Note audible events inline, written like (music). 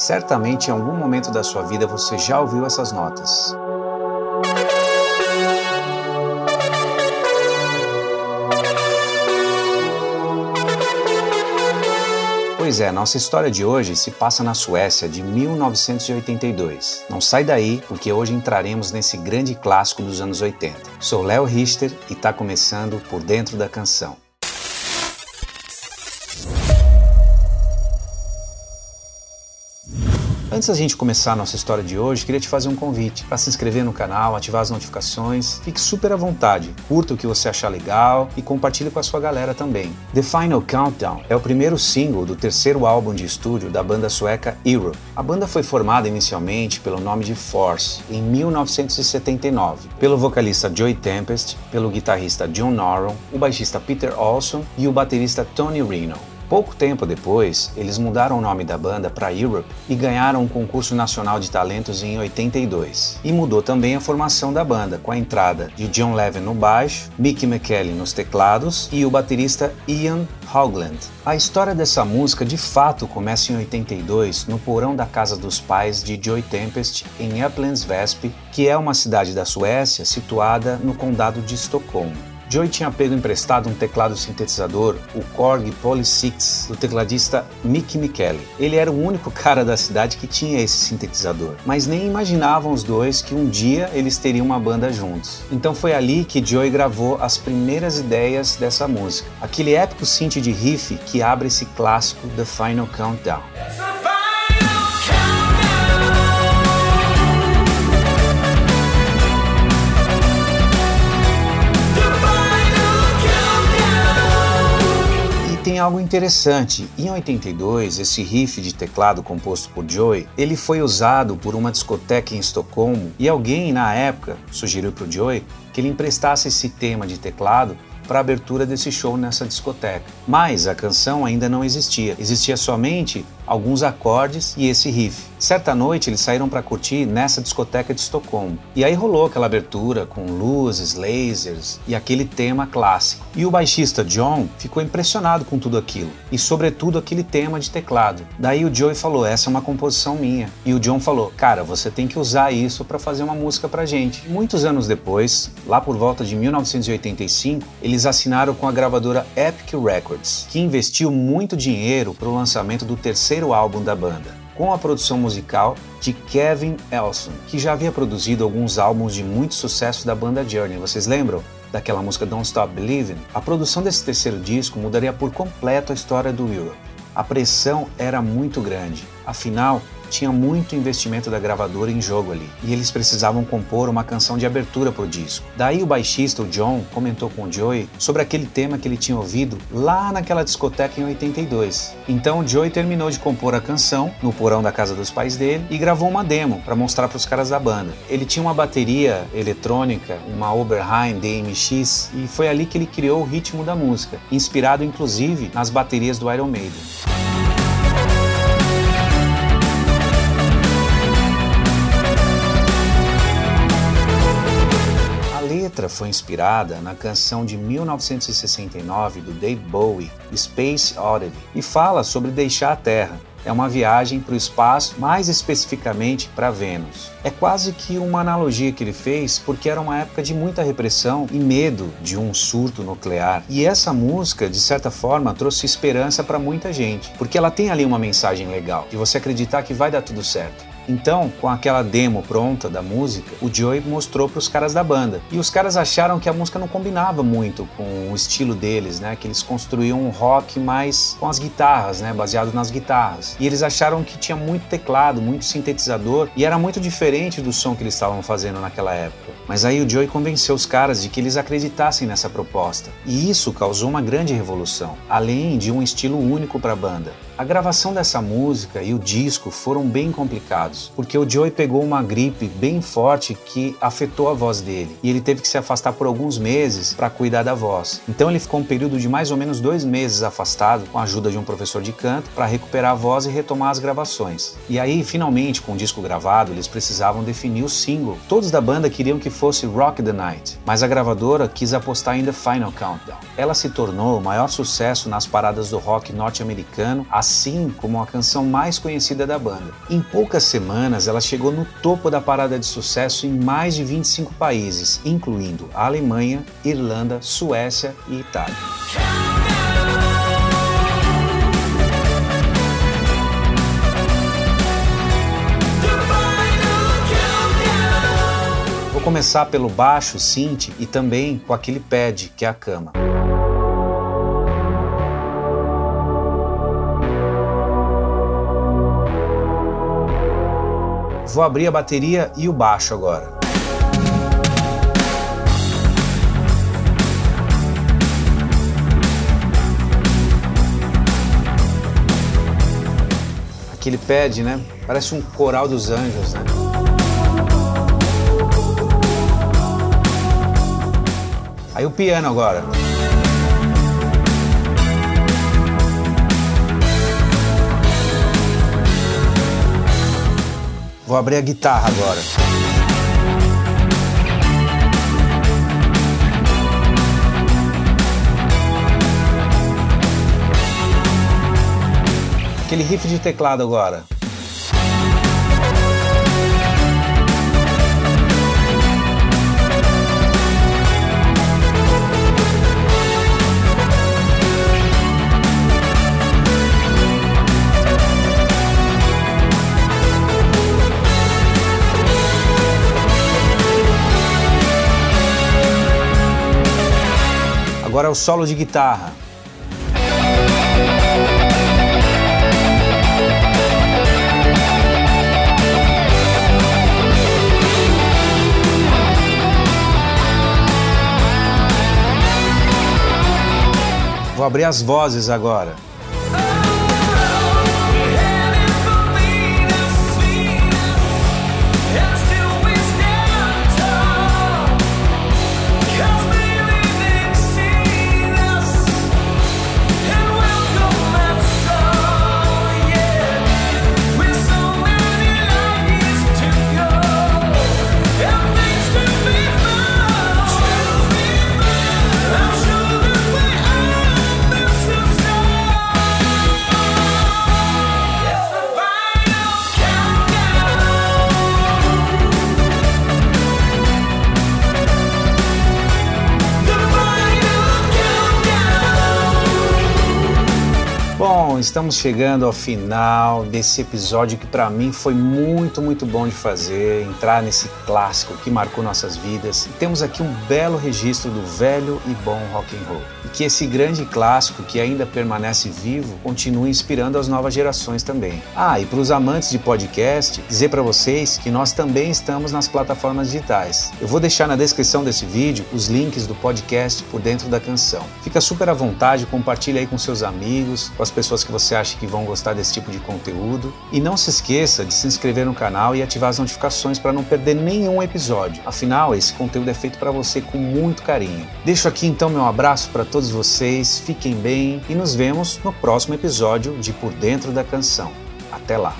Certamente em algum momento da sua vida você já ouviu essas notas. Pois é, nossa história de hoje se passa na Suécia de 1982. Não sai daí, porque hoje entraremos nesse grande clássico dos anos 80. Sou Léo Richter e está começando Por Dentro da Canção. Antes da gente começar a nossa história de hoje, queria te fazer um convite para se inscrever no canal, ativar as notificações. Fique super à vontade, curta o que você achar legal e compartilhe com a sua galera também. The Final Countdown é o primeiro single do terceiro álbum de estúdio da banda sueca Europe. A banda foi formada inicialmente pelo nome de Force em 1979, pelo vocalista Joey Tempest, pelo guitarrista John Noron, o baixista Peter Olson e o baterista Tony Reno. Pouco tempo depois, eles mudaram o nome da banda para Europe e ganharam um concurso nacional de talentos em 82. E mudou também a formação da banda, com a entrada de John Levin no baixo, Mickey McKelly nos teclados e o baterista Ian Hogland. A história dessa música de fato começa em 82 no porão da casa dos pais de Joy Tempest em Upplands Väsby, que é uma cidade da Suécia situada no condado de Estocolmo. Joey tinha pego emprestado um teclado sintetizador, o Korg Poly 6, do tecladista Mick Michele. Ele era o único (laughs) cara da cidade que tinha esse sintetizador, mas nem imaginavam os dois que um dia eles teriam uma banda juntos. Então foi ali que Joey gravou as primeiras ideias dessa música, aquele épico synth de riff que abre esse clássico The Final Countdown. Tem algo interessante. Em 82, esse riff de teclado composto por Joey, ele foi usado por uma discoteca em Estocolmo e alguém na época sugeriu para o Joey que ele emprestasse esse tema de teclado para a abertura desse show nessa discoteca. Mas a canção ainda não existia. Existia somente alguns acordes e esse riff. Certa noite eles saíram para curtir nessa discoteca de Estocolmo. E aí rolou aquela abertura com luzes, lasers e aquele tema clássico. E o baixista John ficou impressionado com tudo aquilo e sobretudo aquele tema de teclado. Daí o Joey falou: "Essa é uma composição minha". E o John falou: "Cara, você tem que usar isso para fazer uma música pra gente". Muitos anos depois, lá por volta de 1985, eles assinaram com a gravadora Epic Records, que investiu muito dinheiro para o lançamento do terceiro terceiro álbum da banda, com a produção musical de Kevin Elson, que já havia produzido alguns álbuns de muito sucesso da banda Journey. Vocês lembram? Daquela música Don't Stop Believing? A produção desse terceiro disco mudaria por completo a história do Europe. A pressão era muito grande, afinal, tinha muito investimento da gravadora em jogo ali, e eles precisavam compor uma canção de abertura para o disco. Daí o baixista, o John, comentou com o Joey sobre aquele tema que ele tinha ouvido lá naquela discoteca em 82. Então o Joey terminou de compor a canção no porão da casa dos pais dele e gravou uma demo para mostrar para os caras da banda. Ele tinha uma bateria eletrônica, uma Oberheim DMX, e foi ali que ele criou o ritmo da música, inspirado inclusive nas baterias do Iron Maiden. Foi inspirada na canção de 1969 do Dave Bowie, Space Oddity, e fala sobre deixar a Terra. É uma viagem para o espaço, mais especificamente para Vênus. É quase que uma analogia que ele fez, porque era uma época de muita repressão e medo de um surto nuclear. E essa música, de certa forma, trouxe esperança para muita gente, porque ela tem ali uma mensagem legal, de você acreditar que vai dar tudo certo. Então, com aquela demo pronta da música, o Joey mostrou para os caras da banda. E os caras acharam que a música não combinava muito com o estilo deles, né? Que eles construíam um rock mais com as guitarras, né? Baseado nas guitarras. E eles acharam que tinha muito teclado, muito sintetizador e era muito diferente do som que eles estavam fazendo naquela época. Mas aí o Joey convenceu os caras de que eles acreditassem nessa proposta. E isso causou uma grande revolução, além de um estilo único para a banda. A gravação dessa música e o disco foram bem complicados, porque o Joey pegou uma gripe bem forte que afetou a voz dele e ele teve que se afastar por alguns meses para cuidar da voz. Então ele ficou um período de mais ou menos dois meses afastado, com a ajuda de um professor de canto, para recuperar a voz e retomar as gravações. E aí, finalmente, com o disco gravado, eles precisavam definir o single. Todos da banda queriam que fosse Rock the Night, mas a gravadora quis apostar em The Final Countdown. Ela se tornou o maior sucesso nas paradas do rock norte-americano assim como a canção mais conhecida da banda. Em poucas semanas, ela chegou no topo da parada de sucesso em mais de 25 países, incluindo Alemanha, Irlanda, Suécia e Itália. Vou começar pelo baixo, synth e também com aquele pad, que é a cama. Vou abrir a bateria e o baixo agora. Aquele pad, né? Parece um coral dos anjos, né? Aí o piano agora. Vou abrir a guitarra agora. Aquele riff de teclado agora. Agora é o solo de guitarra. Vou abrir as vozes agora. Estamos chegando ao final desse episódio que para mim foi muito, muito bom de fazer, entrar nesse clássico que marcou nossas vidas. E temos aqui um belo registro do velho e bom rock and roll. E que esse grande clássico que ainda permanece vivo continue inspirando as novas gerações também. Ah, e para os amantes de podcast, dizer para vocês que nós também estamos nas plataformas digitais. Eu vou deixar na descrição desse vídeo os links do podcast por dentro da canção. Fica super à vontade, compartilha aí com seus amigos, com as pessoas que você acha que vão gostar desse tipo de conteúdo. E não se esqueça de se inscrever no canal e ativar as notificações para não perder nenhum episódio. Afinal, esse conteúdo é feito para você com muito carinho. Deixo aqui então meu abraço para todos vocês, fiquem bem e nos vemos no próximo episódio de Por Dentro da Canção. Até lá!